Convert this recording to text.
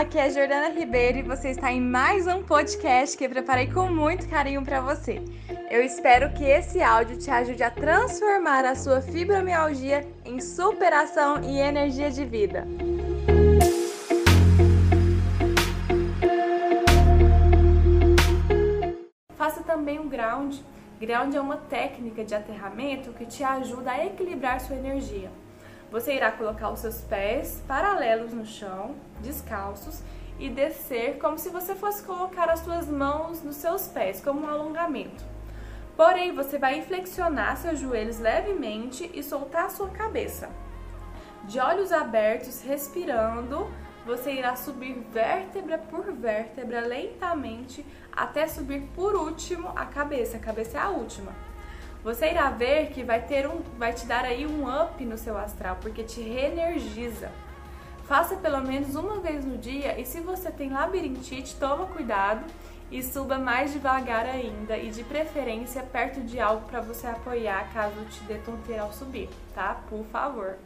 aqui é Jordana Ribeiro e você está em mais um podcast que eu preparei com muito carinho para você. Eu espero que esse áudio te ajude a transformar a sua fibromialgia em superação e energia de vida. Faça também um ground. Ground é uma técnica de aterramento que te ajuda a equilibrar sua energia. Você irá colocar os seus pés paralelos no chão, descalços, e descer como se você fosse colocar as suas mãos nos seus pés, como um alongamento. Porém, você vai flexionar seus joelhos levemente e soltar a sua cabeça. De olhos abertos, respirando, você irá subir vértebra por vértebra lentamente até subir por último a cabeça. A cabeça é a última você irá ver que vai ter um, vai te dar aí um up no seu astral, porque te reenergiza. Faça pelo menos uma vez no dia e se você tem labirintite, toma cuidado e suba mais devagar ainda e de preferência perto de algo para você apoiar caso te dê tonteira ao subir, tá? Por favor.